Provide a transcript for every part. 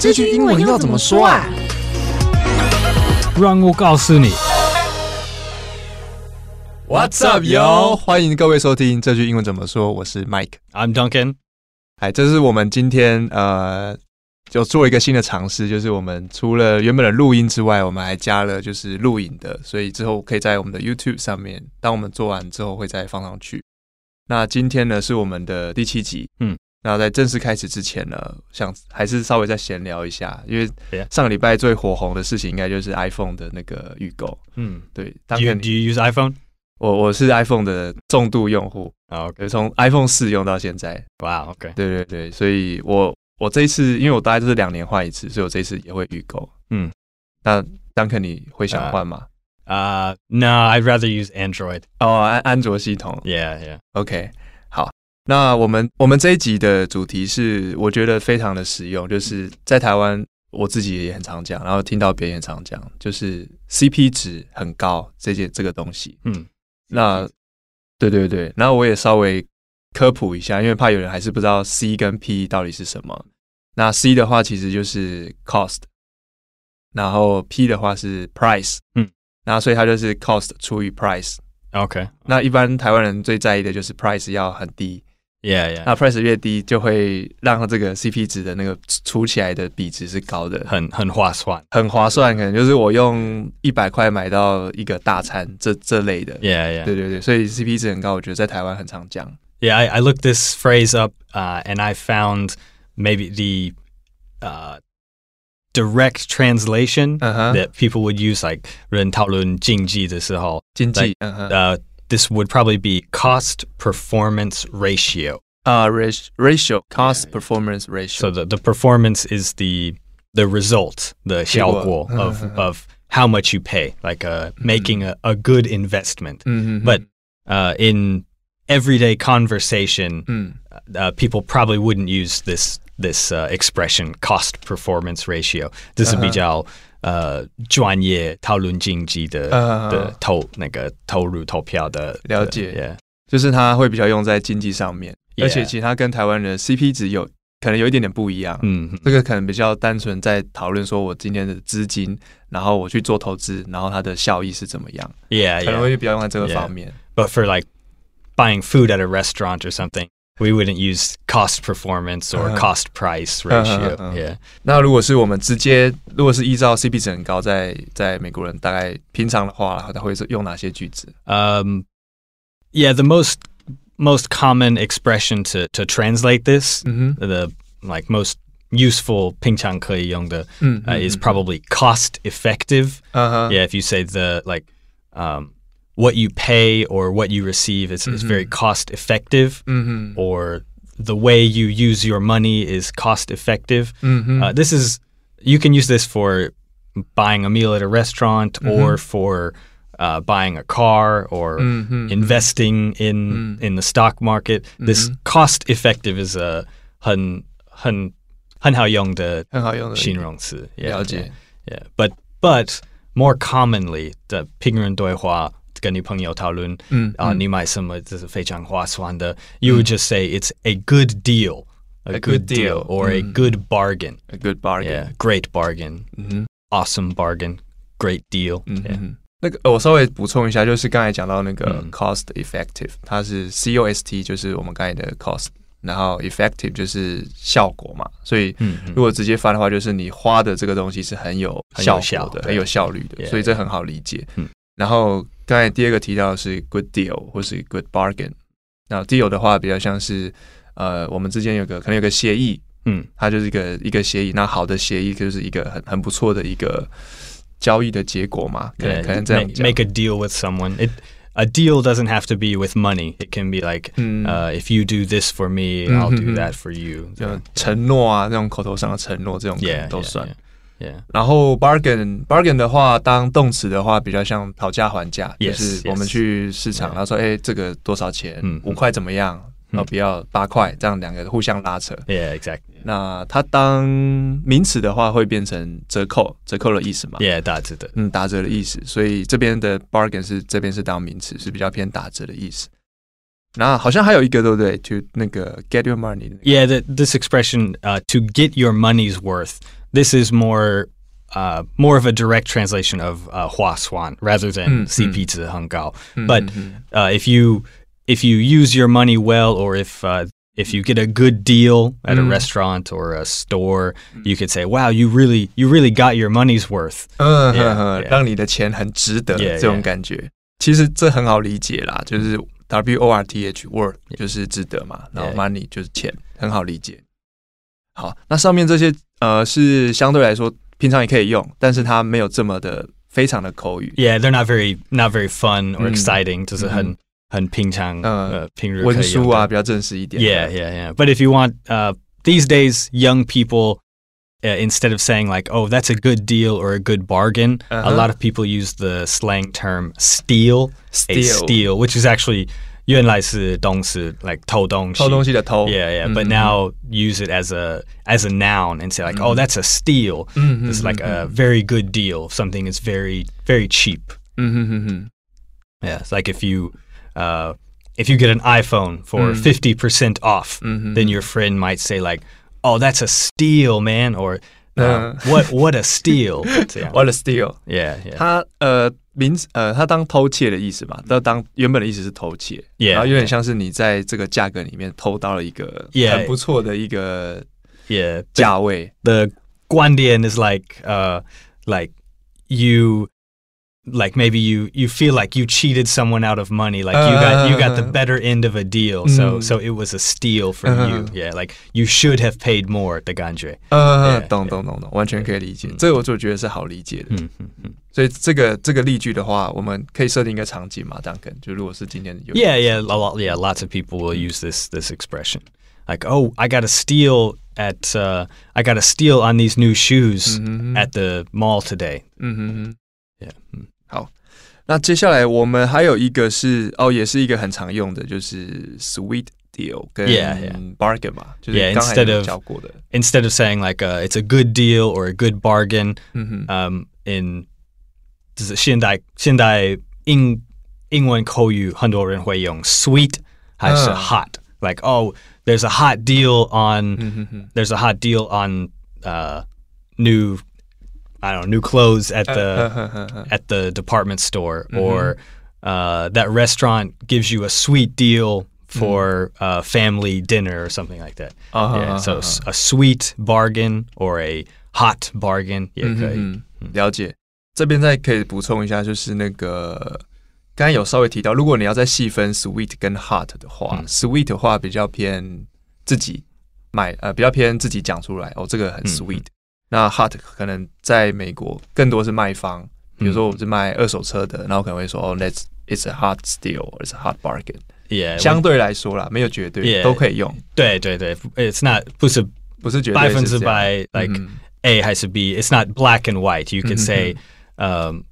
这句英文要怎么说啊？让我告诉你。What's up, yo？欢迎各位收听这句英文怎么说，我是 Mike。I'm Duncan. 哎，这是我们今天呃，就做一个新的尝试，就是我们除了原本的录音之外，我们还加了就是录影的，所以之后可以在我们的 YouTube 上面，当我们做完之后会再放上去。那今天呢是我们的第七集，嗯，那在正式开始之前呢，想还是稍微再闲聊一下，因为上个礼拜最火红的事情应该就是 iPhone 的那个预购，嗯对 you, do you use iPhone? 我我是 iPhone 的重度用户，Oh, okay. 就从 iPhone 四用到现在，Wow. Okay. 对对对，所以我我这一次，因为我大概就是两年换一次，所以我这一次也会预购。嗯，那 Duncan 你会想换吗？Uh, no, I'd rather use Android. 哦，安安卓系统 Yeah, yeah.，OK，好。那我们我们这一集的主题是，我觉得非常的实用，就是在台湾我自己也很常讲，然后听到别人也常讲，就是 CP 值很高这件这个东西。嗯，那对对对，然后我也稍微科普一下，因为怕有人还是不知道 C 跟 P 到底是什么。那 C 的话其实就是 cost，然后 P 的话是 price，嗯，那所以它就是 cost 除以 price。Okay. 那一般台湾人最在意的就是 price 要很低，Yeah, yeah. 那 price 越低就会让这个 CP 值的那个除起来的比值是高的，很很划算。很划算，可能就是我用一百块买到一个大餐这这类的。 Yeah, yeah. 对对对，所以 CP 值很高，我觉得在台湾很常讲。 Yeah, I, I looked this phrase up uh, and I found maybe the uh, direct translation Uh huh. that people would use, like 人讨论经济的时候,经济 like,，嗯哼， uh, this would probably be cost performance ratio. Uh, ratio, cost performance ratio. So the, the performance is the the result, the 效果 of of how much you pay, like uh, mm-hmm. making a, a good investment. Mm-hmm. But uh, in everyday conversation, mm. uh, people probably wouldn't use this this uh, expression cost performance ratio. 这是比较呃专业讨论经济的啊的投那个投入投票的了解的 Yeah. 就是它会比较用在经济上面， Yeah. 而且其实它跟台湾人的 CP 值有可能有一点点不一样。嗯这个可能比较单纯在讨论说我今天的资金，然后我去做投资，然后它的效益是怎么样， Yeah, 可能 yeah. 会比较用在这个 Yeah. 方面。 But for like buying food at a restaurant or something, we wouldn't use cost performance or Uh-huh. cost price ratio. Uh-huh, uh-huh. Yeah. 那如果是我们直接，如果是依照 CP 值很高，在在美国人大概平常的话，他会是用哪些句子？ Um, yeah, the most most common expression to to translate this, 嗯哼， the like most useful 平常可以用的嗯 uh, is probably cost effective. 嗯哼 Yeah, if you say the like um, what you pay or what you receive is, is very cost effective, 嗯哼 or the way you use your money is cost effective. 嗯哼 Uh, this is you can use this for buying a meal at a restaurant or for uh, buying a car or Mhm. investing in in the stock market. This cost effective is a 很很很好用的很好用的形容词。Yeah, 了解 Yeah, yeah. But but more commonly 的平人对话 跟你朋友讨论嗯啊，你买什么这是非常划算的。You would just say it's a good deal, a, good deal. or a good bargain. a good bargain。Yeah, great bargain 嗯 awesome bargain, great deal. 嗯，那个呃我稍微补充一下，就是刚才讲到那个嗯 cost effective，它是 C O S T，就是我们刚才的 cost，然后 effective 就是效果嘛，所以如果直接翻的话，就是你花的这个东西是很有很效果的，很有效率的，所以这很好理解。嗯然后刚才第二个提到的是 good deal 或是 good bargain，那 deal 的话比较像是呃我们之间有个可能有个协议，嗯它就是一个一个协议，那好的协议就是一个很很不错的一个交易的结果嘛，可能 Yeah, 可能这样 make, a deal with someone. It a deal doesn't have to be with money. It can be like, 嗯 uh, if you do this for me, I'll do that for you. 这种承诺啊，这种口头上的承诺，这种都 yeah, 算。yeah. 然后 bargain bargain 的话，当动词的话，比较像讨价还价 Yes, 就是我们去市场后说，哎，这个多少钱嗯？五块怎么样？然后不要八块，这样两个互相拉扯。Yeah, exactly. 那它当名词的话，会变成折扣，折扣的意思嘛？Yeah, 打折的。嗯，打折的意思。所以这边的 bargain 是这边是当名词，是比较偏打折的意思。那好像还有一个，对不对？就那个 get your money 那个。Yeah, the, this expression uh, to get your money's worth. this is more uh, more of a direct translation of uh, 划算 rather than CP 值很高. But uh, if you if you use your money well, or if uh, if you get a good deal at a restaurant or a store, you could say, "Wow, you really you really got your money's worth." 嗯 Yeah, 哼哼 yeah. 让你的钱很值得 Yeah, 这种 yeah. 感觉。其实这很好理解啦，就是 W O R T H worth 就是值得嘛，然后 Yeah. money 就是钱，很好理解。好，那上面这些 呃是相对来说平常也可以用，但是它没有这么的非常的口语。 Yeah, they're not very not very fun or Mm. exciting. 就是很很平常呃，呃平日文可以用的。书啊比较正式一点。 Yeah, yeah, yeah. But if you want, uh, these days, young people, uh, instead of saying like, "Oh, that's a good deal" or "a good bargain," a Uh-huh. lot of people use the slang term "steal." A Steal. steal, which is actually 原来是动词 like 偷东西。偷东西的偷。 Yeah, yeah. But Mhm. now use it as a as a noun and say like, "Oh, that's a steal." Mhm, It's like mhm, a very good deal. Something is very very cheap. 嗯哼哼哼， Yeah, it's like if you uh, if you get an iPhone for Mm. fifty percent off, Mhm. then your friend might say like, "Oh, that's a steal, man," or uh, Uh. "What what a steal." 这样 What a steal！ yeah, yeah, 它呃 名字呃，它当偷窃的意思嘛，那当原本的意思是偷窃 Yeah, 然后有点像是你在这个价格里面偷到了一个.很不错的一个. The, 价位。the 观点 is like uh, like you. Like maybe you you feel like you cheated someone out of money, like you got you got the Uh. better end of a deal, so Mm. so it was a steal for Uh-huh. you. Yeah, like you should have paid more. 的感觉。呃， Yeah, 懂 yeah. 懂懂懂，完全可以理解嗯。这个我就觉得是好理解的。嗯嗯嗯。所以这个这个例句的话，我们可以设定一个场景嘛，这样可能就如果是今天有 Yeah, yeah, a lot, yeah. Lots of people will use this this expression, like, "Oh, I got a steal at uh, I got a steal on these new shoes Mhm. at the mall today." 嗯哼哼。 Yeah, 嗯 那接下来我们还有一个是哦，也是一个很常用的，就是 sweet deal 跟 Yeah, yeah. bargain 嘛，就是 Yeah, 刚才 instead 有 of- 教过的。 instead of saying like uh, it's a good deal or a good bargain, 嗯哼， um, in 就是现代现代英英文口语很多人会用 sweet 还是嗯 hot, like oh, there's a hot deal on 嗯哼哼， there's a hot deal on uh, new I don't know new clothes at the 呵呵呵呵 at the department store or uh, that restaurant gives you a sweet deal for uh, family dinner or something like that. 啊哈 yeah, 啊 so 哈 s- a sweet bargain or a hot bargain 也可以。嗯哼了解。这边再可以补充一下，就是那个刚才有稍微提到，如果你要再细分 sweet 跟 hot 的话、嗯 s w e e t 的话比较偏自己买，呃，比较偏自己讲出来，哦，这个很嗯 sweet。 那 hot 可能在美国更多是卖方，比如说嗯我是卖二手车的，然后可能会说哦，let's it's a hot steal or it's a hot bargain。 Yeah, 相对来说啦，没有绝对 Yeah 都可以用，对对对，it's not 不是不是绝对百分之是这样百 like 嗯 A 还是 B. It's not black and white. You could Mhm. say um,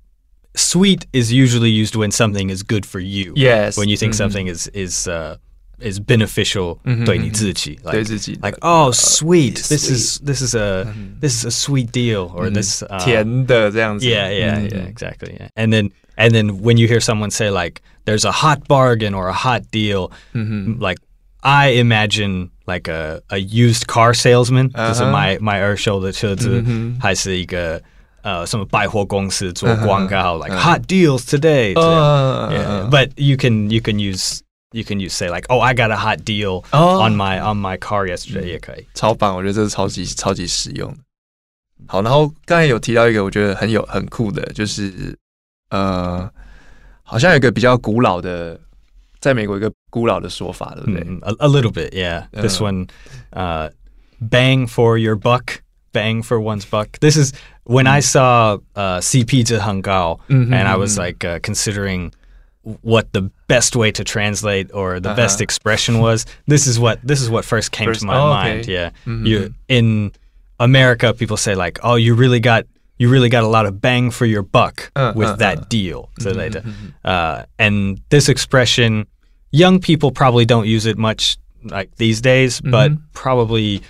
sweet is usually used when something is good for you. Yes. When you think Mhm. something is is uh, is beneficial Mhm, 对你mhm. 自己. 对 Like 自己的 like oh 呃 sweet. yeah, This is this is a Mhm. this is a sweet deal or 嗯 this uh, 甜的这样子。 Yeah, yeah, 嗯 yeah, exactly. Yeah. And then and then when you hear someone say like there's a hot bargain or a hot deal, 嗯哼 like I imagine like a, a used car salesman，、 Uh-huh. 就是买买二手的车子，嗯哼还是一个呃什么百货公司做广告、like Uh-huh. hot deals today 这样。呃 yeah, but you can you can use you can use say like oh I got a hot deal 哦 on my on my car yesterday 也可以。超棒，我觉得这是超级超级实用的。好，然后刚才有提到一个我觉得很有很酷的，就是呃，好像有一个比较古老的，在美国有一个古老的说法，对不对？ Mm, a, a little bit, yeah. This Uh. one, uh, bang for your buck, bang for one's buck. This is when I saw uh, CP 值很高, Mhm, and I was mhm. like uh, considering what the best way to translate or the best Uh-huh. expression was. This is what this is what first came First- to my oh, okay. mind. Yeah, Mhm. you in America, people say like, "Oh, you really got." You really got a lot of bang for your buck Uh, with uh, that uh. deal. So Mhm, later. mhm. Uh, and this expression, young people probably don't use it much like these days, but Mhm. probably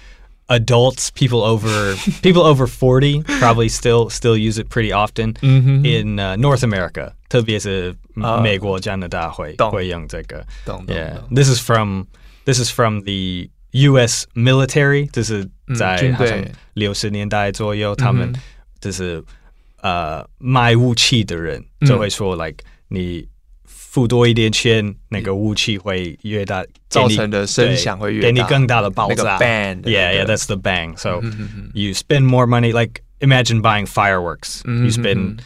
adults, people over people over forty, probably still still use it pretty often. 嗯哼 In uh, North America, 特别是啊美国、加拿大会懂会用这个。懂懂 Yeah, 懂 this is from this is from the U.S. military，就是在军队好像六十年代左右，他们就是呃卖武器的人就会说，like 你付多一点钱，那个武器会越大，造成的声响会越大，给你更大的爆那个炸。 bang， Yeah, yeah, that's the bang. So 嗯嗯嗯 you spend more money. Like imagine buying fireworks. Mhm, You spend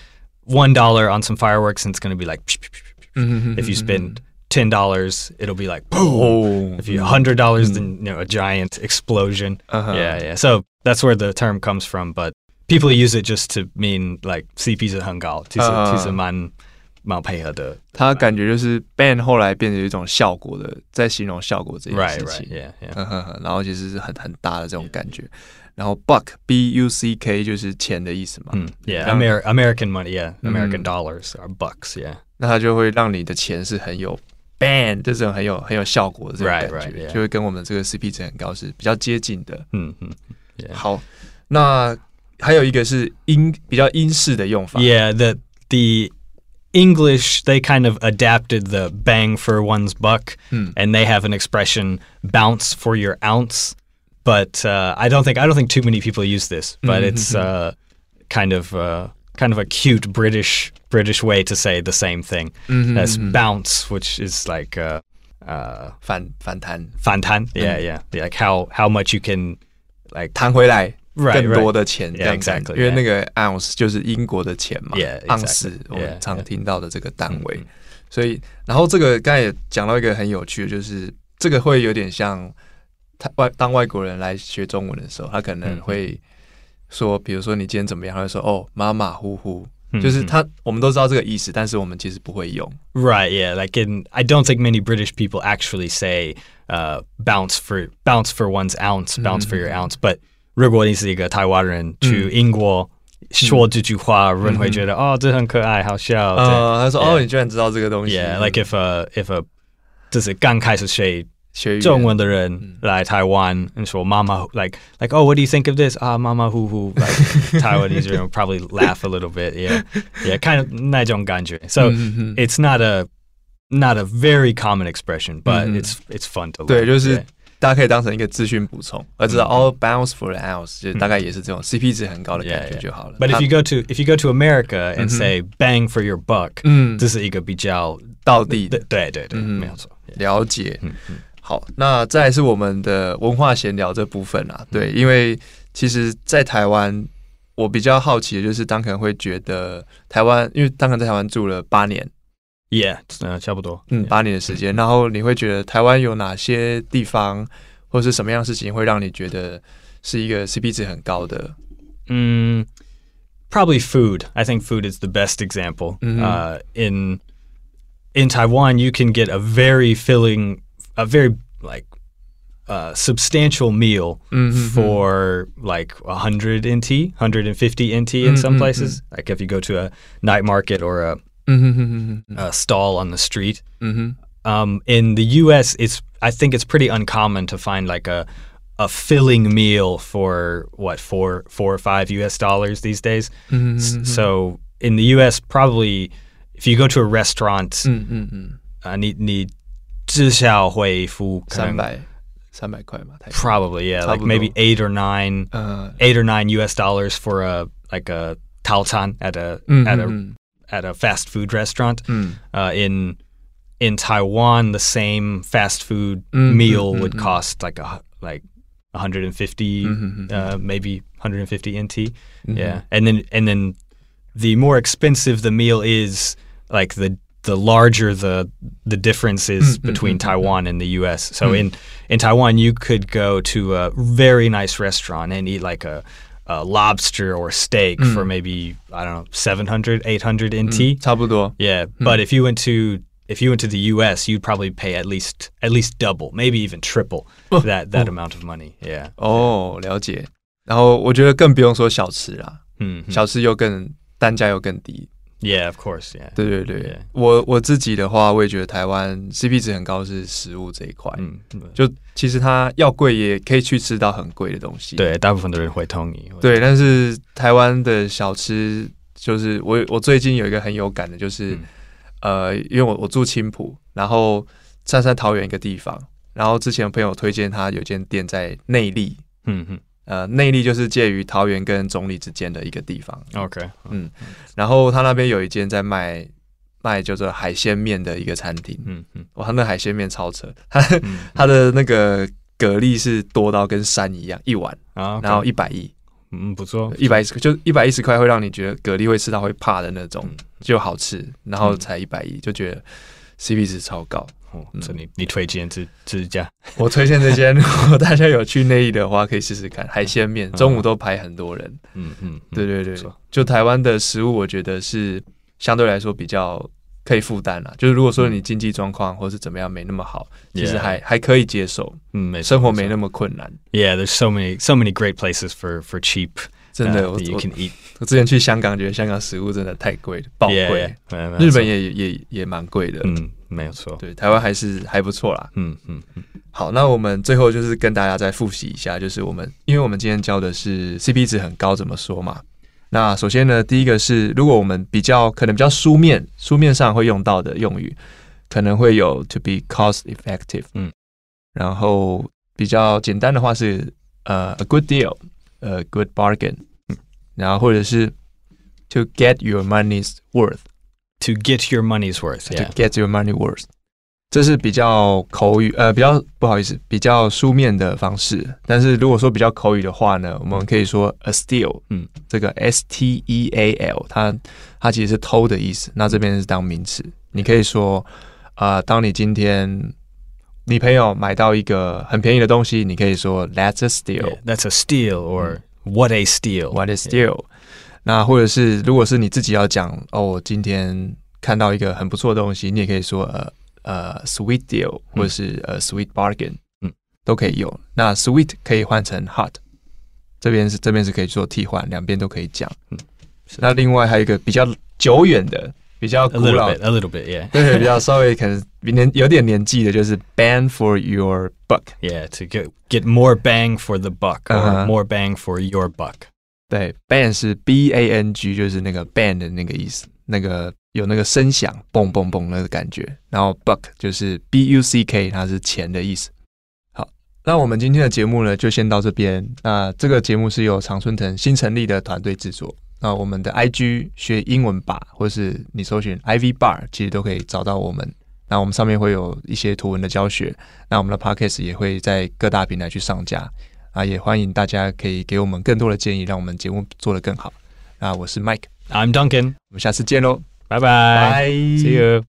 one dollar on some fireworks and it's going to be like. Psh, psh, psh, mm-hmm, mm-hmm, if you mm-hmm. spend ten dollars, it'll be like boom. If you hundred dollars, mm. then mm-hmm. you know a giant explosion. Uh-huh. Yeah, yeah. So that's where the term comes from, but people use it just to mean like CP 是很高，其实、uh, uh-huh. 其实蛮蛮配合的。他感觉就是 bang 后来变成一种效果的，在形容效果这件事情。Right, right, yeah, yeah. 然后其实是很很大的这种感觉。然后 buck b u c k 就是钱的意思嘛。嗯，Yeah，Amer American money. money，Yeah，American dollars are bucks，Yeah。那它就会让你的钱是很有 bang 这种很有很有效果的这种感觉，就会跟我们这个 CP 值很高是比较接近的。嗯嗯，好，那还有一个是英比较英式的用法。Yeah，the the English, they kind of adapted the bang for one's buck, and they have an expression bounce for your ounce But uh, I don't think I don't think too many people use this. But it's uh, kind of uh, kind of a cute British British way to say the same thing as bounce, which is like uh, uh, 反反弹 fantan. Yeah, yeah, yeah, like how how much you can like 弹回来 Right, 更多的钱 right. 这样 Yeah, 子 exactly, 因为那个 ounce 就是英国的钱嘛 Yeah, 盎 exactly. 司我们 Yeah, 常 yeah. 听到的这个单位。所以，然后这个刚才也讲到一个很有趣的，就是这个会有点像 他外当外国人来学中文的时候，他可能会说，比如说你今天怎么样，他会说哦马马虎虎，就是他我们都知道这个意思，但是我们其实不会用。 Right, yeah. Like in I don't think many British people actually say uh bounce for bounce for one's ounce, bounce for your ounce. But 如果你是一个台湾人去英国说这句话，人会觉得哦这很可爱，好笑。呃，他说 Yeah. 哦，你居然知道这个东西 Yeah, like if a if a 就是刚开始学 学语言中文的人来台湾and 说妈妈 like like oh what do you think of this? Ah, mama hoo hoo. Like Taiwanese would probably laugh a little bit. Yeah, yeah, kind of 那种感觉. So it's not a not a very common expression, but it's it's fun to 对， learn. 就是 Yeah. 大家可以当成一个资讯补充，而知道哦，bounce for an ounce 就大概也是这种 CP 值很高的 Yeah, 感觉 yeah. 就好了。 But 它 if you go to if you go to America and say bang for your buck, 嗯这是一个比较到地的对对对，没有错。了解， 好，那再来是我们的文化闲聊这部分啊，对，因为其实，在台湾，我比较好奇的就是，当可能会觉得台湾，因为当可能在台湾住了八年，Yeah，呃，差不多。嗯，八年的时间，然后你会觉得台湾有哪些地方，或是什么样的事情会让你觉得是一个 CP 值很高的？Mm, probably food. I think food is the best example. Mhm. Uh, in in Taiwan, you can get a very filling, a very like uh, substantial meal mm-hmm. mm-hmm. for like 100 NT, 150 NT in mm-hmm, some mm-hmm. places. Like if you go to a night market or a, mm-hmm. mm-hmm a stall on the street. Um, in the U.S., it's I think it's pretty uncommon to find like a a filling meal for what four four or five U.S. dollars these days. So in the U.S., probably if you go to a restaurant, I need need 至少会付可能三百三百块嘛，台币 probably yeah, like maybe 差不多。 eight or nine 呃， eight or nine U.S. dollars for a like a taocan at a 嗯 at a 嗯 at a fast food restaurant. 嗯 Uh, in in Taiwan, the same fast food Mm, meal mm, would mm, mm. cost like a hu- like 150, Mhm, mhm, uh, maybe 150 NT. Mhm. Yeah, and then and then the more expensive the meal is, like the the larger the the difference is Mm, mm, between mm, mm, Taiwan and the U.S. So Mm. in in Taiwan, you could go to a very nice restaurant and eat like a, a lobster or steak Mm. for maybe I don't know 700, 800 NT. 差不多， Yeah, but if you went to if you went to the U.S., you'd probably pay at least at least double, maybe even triple that that amount of money. Yeah. 哦，了解。然后我觉得更不用说小吃啦， Mhm. 小吃又更单价又更低。 Yeah, of course. Yeah. 对对对.我我自己的话，我也觉得台湾 CP 值很高是食物这一块。嗯，就其实它要贵也可以去吃到很贵的东西。对，大部分的人会同意。对，但是台湾的小吃，就是我我最近有一个很有感的，就是、嗯呃，因为我我住青浦，然后站在桃园一个地方，然后之前朋友推荐他有间店在内坜，嗯嗯呃，内力就是介于桃园跟中立之间的一个地方。，OK，嗯，然后他那边有一间在卖卖叫做海鲜面的一个餐厅，嗯嗯。哇，他那海鲜面超扯，他嗯他的那个蛤蜊是多到跟山一样，一碗，啊，然后一百亿，嗯不错，一百一十就一百一十块会让你觉得蛤蜊会吃到会怕的那种，嗯就好吃，然后才一百亿，就觉得 CP 值超高。哦，这你你推荐这这家，我推荐这间，如果大家有去内地的话，可以试试看海鲜面，中午都排很多人。嗯嗯，对对对，就台湾的食物，我觉得是相对来说比较可以负担啦。就是如果说你经济状况或是怎么样没那么好，其实还还可以接受，嗯，生活没那么么困难。，Yeah, there's so many so many great places for for cheap 真的，uh, 我我我之前去香港，觉得香港食物真的太贵了，爆贵。日本也也也蛮贵的，嗯，没有错，对，台湾还是还不错啦。嗯嗯嗯好，那我们最后就是跟大家再复习一下，就是我们因为我们今天教的是 CP 值很高怎么说嘛。那首先呢，第一个是如果我们比较可能比较书面书面上会用到的用语，可能会有 to be cost effective，嗯，然后比较简单的话是呃 a good deal，呃 good bargain，嗯然后或者是 to get your money's worth。，to get your money's worth， to yeah， get your money worth，这是比较口语呃比较不好意思比较书面的方式。但是如果说比较口语的话呢，我们可以说 a steal，嗯，这个 S T E A L，它它其实是偷的意思。那这边是当名词，你可以说啊、呃当你今天你朋友买到一个很便宜的东西，你可以说 That's a steal。 Yeah, that's a steal or what a steal. What is steal？、 那或者是如果是你自己要讲哦，我今天看到一个很不错的东西，你也可以说呃呃 sweet deal，或者是呃 sweet bargain，嗯，都可以用。那 sweet 可以换成 hot，这边是这边是可以做替换，两边都可以讲。嗯那另外还有一个比较久远的、比较 A 古 little 老 bit, a little bit, yeah. 对，比较稍微可能比年有点年纪的，就是 bang for your buck。Yeah, to get get more bang for the buck or Uh-huh. more bang for your buck. 对，ban 是 b a n g，就是那个 ban 的那个意思，那个有那个声响，嘣嘣嘣那个感觉。然后 buck 就是 b u c k，它是钱的意思。好，那我们今天的节目呢，就先到这边。那这个节目是由常春藤新成立的团队制作。那我们的 IG 学英文吧，或是你搜寻 IV Bar，其实都可以找到我们。那我们上面会有一些图文的教学，那我们的 Podcast 也会在各大平台去上架。啊，也欢迎大家可以给我们更多的建议，让我们节目做得更好。啊，我是 Mike，I'm Duncan. 我们下次见喽 bye. 拜 See you.